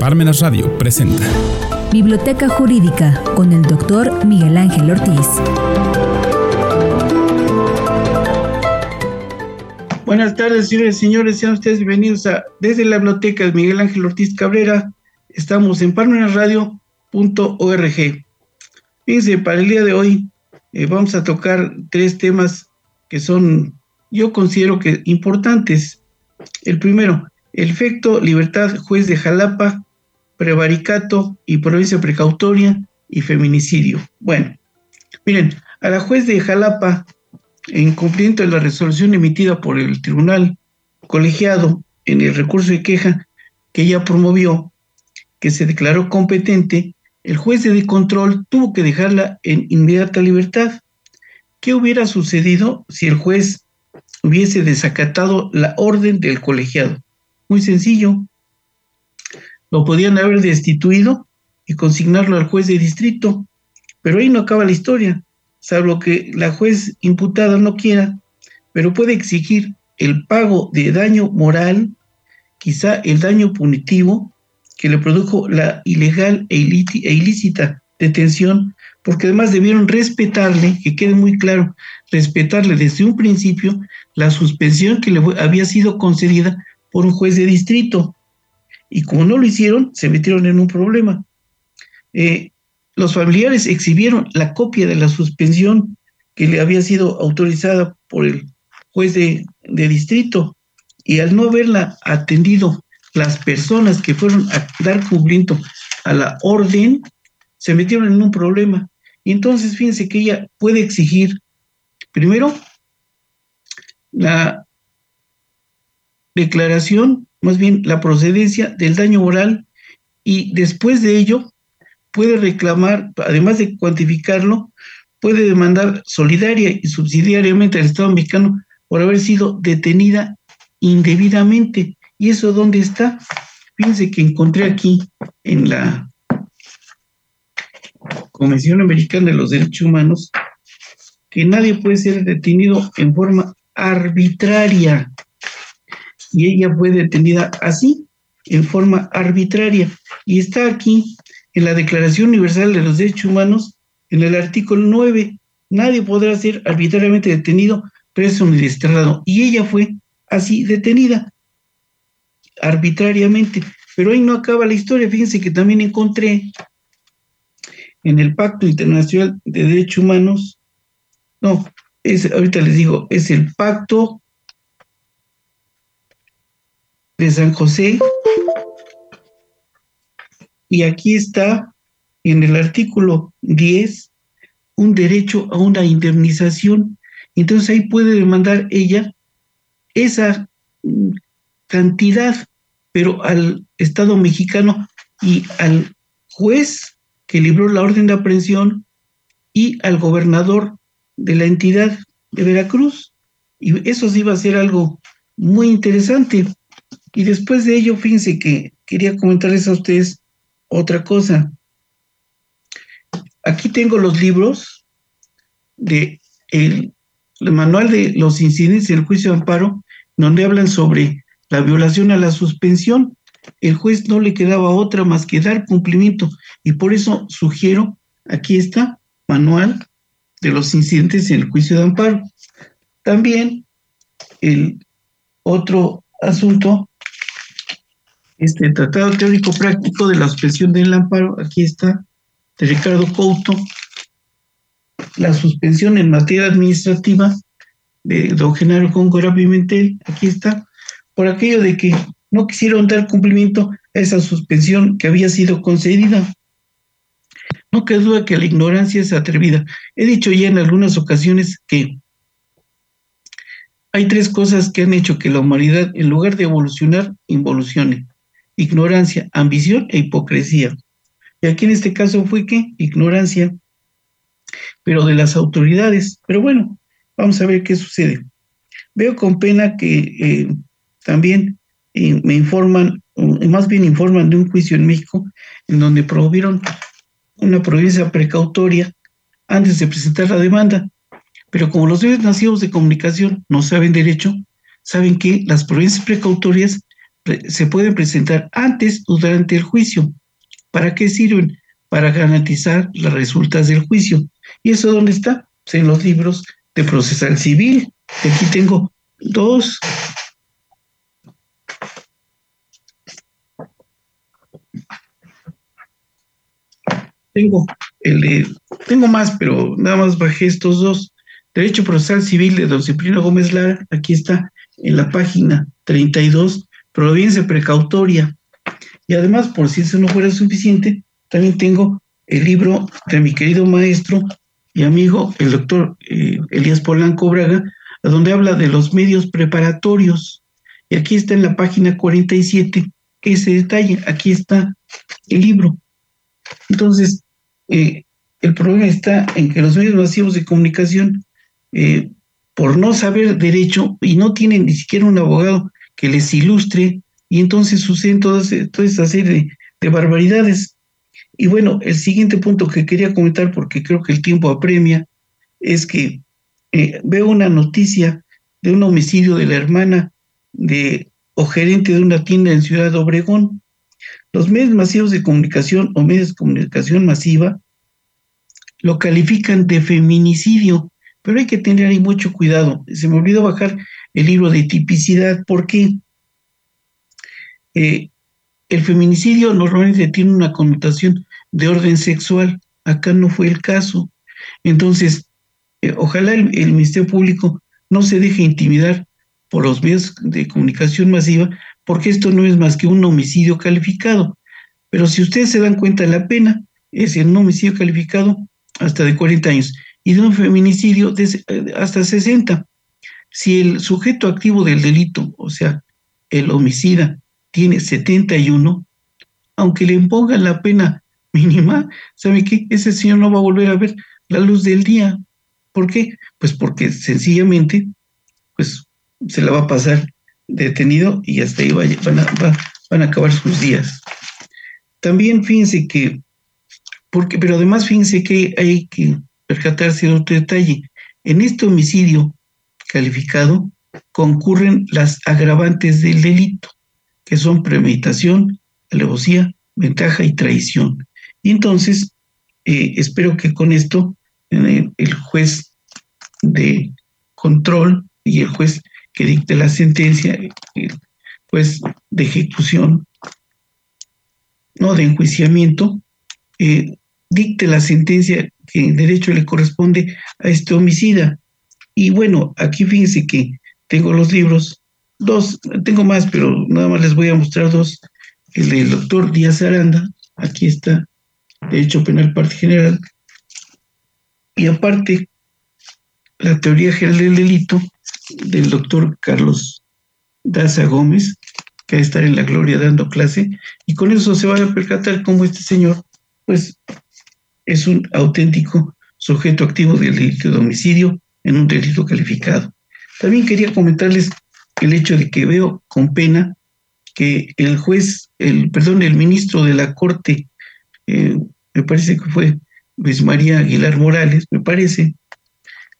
Parmenas Radio presenta Biblioteca Jurídica con el doctor Miguel Ángel Ortiz. Buenas tardes, señores y señores. Sean ustedes bienvenidos a Desde la Biblioteca Miguel Ángel Ortiz Cabrera. Estamos en parmenasradio.org. Fíjense, para el día de hoy eh, vamos a tocar tres temas que son, yo considero que importantes. El primero, el efecto libertad juez de Jalapa, prevaricato y provincia precautoria y feminicidio. Bueno, miren, a la juez de Jalapa en cumplimiento de la resolución emitida por el tribunal colegiado en el recurso de queja que ella promovió, que se declaró competente, el juez de control tuvo que dejarla en inmediata libertad. ¿Qué hubiera sucedido si el juez hubiese desacatado la orden del colegiado? Muy sencillo. Lo podían haber destituido y consignarlo al juez de distrito, pero ahí no acaba la historia salvo que la juez imputada no quiera, pero puede exigir el pago de daño moral, quizá el daño punitivo que le produjo la ilegal e, e ilícita detención, porque además debieron respetarle, que quede muy claro, respetarle desde un principio la suspensión que le había sido concedida por un juez de distrito. Y como no lo hicieron, se metieron en un problema. Eh, los familiares exhibieron la copia de la suspensión que le había sido autorizada por el juez de, distrito y al no haberla atendido las personas que fueron a dar cumplimiento a la orden, se metieron en un problema. Y entonces fíjense que ella puede exigir, primero, la declaración, más bien la procedencia del daño moral, y después de ello, puede reclamar, además de cuantificarlo, puede demandar solidaria y subsidiariamente al Estado mexicano por haber sido detenida indebidamente. ¿Y eso dónde está? Fíjense que encontré aquí en la Convención Americana de los Derechos Humanos que nadie puede ser detenido en forma arbitraria. Y ella fue detenida así, en forma arbitraria. Y está aquí en la Declaración Universal de los Derechos Humanos, en el artículo 9, nadie podrá ser arbitrariamente detenido, preso ni desterrado. Y ella fue así detenida, arbitrariamente. Pero ahí no acaba la historia. Fíjense que también encontré en el Pacto Internacional de Derechos Humanos, no, es, ahorita les digo, es el Pacto de San José y aquí está en el artículo 10 un derecho a una indemnización. Entonces ahí puede demandar ella esa mm, cantidad, pero al Estado mexicano y al juez que libró la orden de aprehensión y al gobernador de la entidad de Veracruz. Y eso sí va a ser algo muy interesante. Y después de ello, fíjense que quería comentarles a ustedes otra cosa. Aquí tengo los libros de el, manual de los incidentes del juicio de amparo, donde hablan sobre la violación a la suspensión. El juez no le quedaba otra más que dar cumplimiento y por eso sugiero, aquí está, manual de los incidentes en el juicio de amparo. También el otro asunto este Tratado Teórico Práctico de la Suspensión del Amparo, aquí está, de Ricardo Couto, la suspensión en materia administrativa de don Genaro Góngora Pimentel, aquí está, por aquello de que no quisieron dar cumplimiento a esa suspensión que había sido concedida. No queda duda que la ignorancia es atrevida. He dicho ya en algunas ocasiones que hay tres cosas que han hecho que la humanidad, en lugar de evolucionar, involucione ignorancia, ambición e hipocresía. Y aquí en este caso fue que ignorancia, pero de las autoridades. Pero bueno, vamos a ver qué sucede. Veo con pena que eh, también eh, me informan, más bien informan de un juicio en México en donde prohibieron una provincia precautoria antes de presentar la demanda. Pero como los medios nacidos de comunicación no saben derecho, saben que las provincias precautorias se pueden presentar antes o durante el juicio. ¿Para qué sirven? Para garantizar las resultas del juicio. ¿Y eso dónde está? Pues en los libros de procesal civil. Aquí tengo dos. Tengo el tengo más, pero nada más bajé estos dos. Derecho Procesal Civil de Don Cipriano Gómez Lara, aquí está en la página 32, providencia precautoria. Y además, por si eso no fuera suficiente, también tengo el libro de mi querido maestro y amigo, el doctor eh, Elías Polanco Braga, donde habla de los medios preparatorios. Y aquí está en la página 47 ese detalle, aquí está el libro. Entonces, eh, el problema está en que los medios masivos de comunicación, eh, por no saber derecho y no tienen ni siquiera un abogado que les ilustre, y entonces suceden toda, toda esa serie de, barbaridades. Y bueno, el siguiente punto que quería comentar, porque creo que el tiempo apremia, es que eh, veo una noticia de un homicidio de la hermana de o gerente de una tienda en Ciudad Obregón. Los medios masivos de comunicación o medios de comunicación masiva lo califican de feminicidio, pero hay que tener ahí mucho cuidado. Se me olvidó bajar el libro de tipicidad porque eh, el feminicidio normalmente tiene una connotación de orden sexual. Acá no fue el caso. Entonces, eh, ojalá el, el, Ministerio Público no se deje intimidar por los medios de comunicación masiva, porque esto no es más que un homicidio calificado. Pero si ustedes se dan cuenta, la pena es en un homicidio calificado hasta de 40 años y de un feminicidio eh, hasta 60. Si el sujeto activo del delito, o sea, el homicida, tiene 71, aunque le impongan la pena mínima, ¿sabe qué? Ese señor no va a volver a ver la luz del día. ¿Por qué? Pues porque sencillamente, pues se la va a pasar detenido y hasta ahí van, a, van a acabar sus días. También fíjense que, porque, pero además fíjense que hay que percatarse de otro detalle. En este homicidio calificado concurren las agravantes del delito, que son premeditación, alevosía, ventaja y traición. Y entonces, eh, espero que con esto el, el juez de control y el juez que dicte la sentencia, pues de ejecución, no de enjuiciamiento, eh, dicte la sentencia en derecho le corresponde a este homicida. Y bueno, aquí fíjense que tengo los libros, dos, tengo más, pero nada más les voy a mostrar dos. El del doctor Díaz Aranda, aquí está, Derecho Penal Parte General, y aparte, la teoría general del delito, del doctor Carlos Daza Gómez, que va a estar en la gloria dando clase, y con eso se van a percatar cómo este señor, pues, es un auténtico sujeto activo del delito de homicidio en un delito calificado. También quería comentarles el hecho de que veo con pena que el juez, el perdón, el ministro de la Corte, eh, me parece que fue Luis María Aguilar Morales, me parece,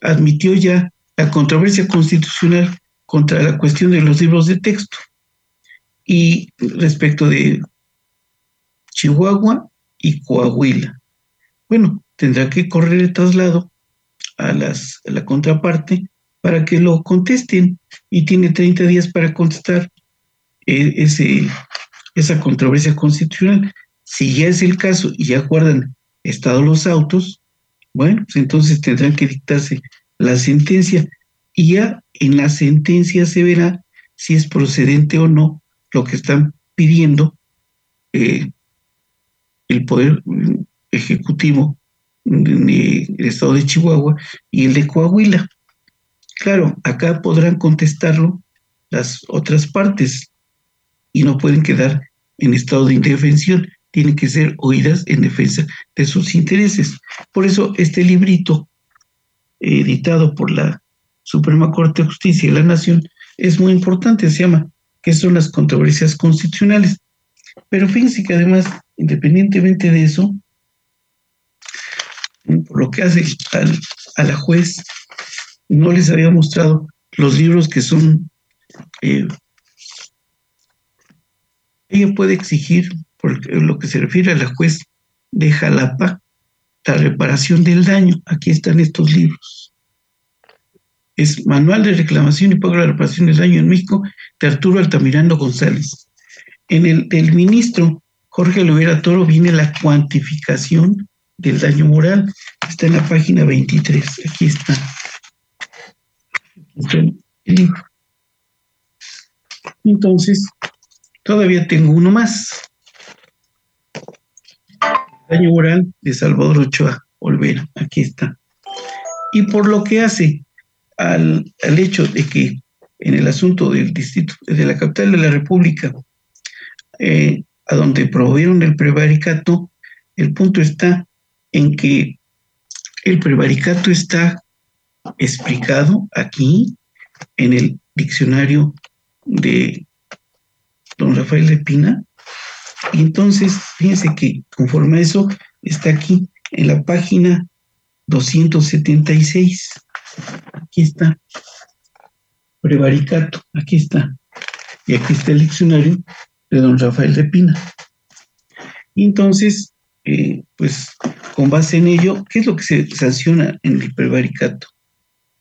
admitió ya la controversia constitucional contra la cuestión de los libros de texto. Y respecto de Chihuahua y Coahuila. Bueno, tendrá que correr el traslado a, las, la contraparte para que lo contesten y tiene 30 días para contestar eh, ese, esa controversia constitucional. Si ya es el caso y ya guardan estado los autos, bueno, pues entonces tendrán que dictarse la sentencia y ya en la sentencia se verá si es procedente o no lo que están pidiendo eh, el Poder Ejecutivo del Estado de Chihuahua y el de Coahuila. Claro, acá podrán contestarlo las otras partes y no pueden quedar en estado de indefensión, tienen que ser oídas en defensa de sus intereses. Por eso este librito editado por la Suprema Corte de Justicia de la Nación, es muy importante, se llama, que son las controversias constitucionales. Pero fíjense que además, independientemente de eso, por lo que hace a la juez, no les había mostrado los libros que son, eh, ella puede exigir, por lo que se refiere a la juez de Jalapa, la reparación del daño. Aquí están estos libros. Es Manual de Reclamación y Pago de la Reparación del Daño en México de Arturo Altamirano González. En el del ministro Jorge Olivera Toro viene la cuantificación del daño moral. Está en la página 23. Aquí está. Entonces, todavía tengo uno más. Daño moral de Salvador Ochoa Olvera. Aquí está. Y por lo que hace al, al hecho de que en el asunto del distrito, de la capital de la República, eh, a donde promovieron el prevaricato, el punto está en que el prevaricato está explicado aquí en el diccionario de don Rafael de Pina. Y entonces, fíjense que conforme a eso, está aquí en la página 276. Aquí está. Prevaricato, aquí está. Y aquí está el diccionario de don Rafael de Pina. Y entonces, eh, pues con base en ello, ¿qué es lo que se sanciona en el prevaricato?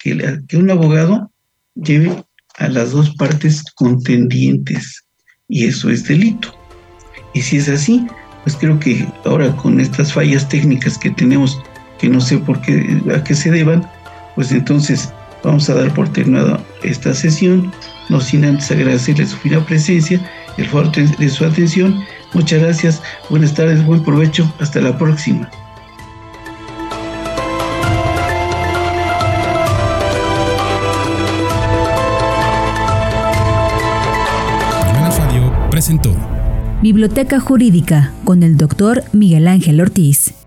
Que, un abogado lleve a las dos partes contendientes y eso es delito. Y si es así, pues creo que ahora con estas fallas técnicas que tenemos, que no sé por qué, a qué se deban, pues entonces vamos a dar por terminada esta sesión, no sin antes agradecerle su fina presencia, el favor de su atención. Muchas gracias, buenas tardes, buen provecho, hasta la próxima. presentó Biblioteca Jurídica con el doctor Miguel Ángel Ortiz.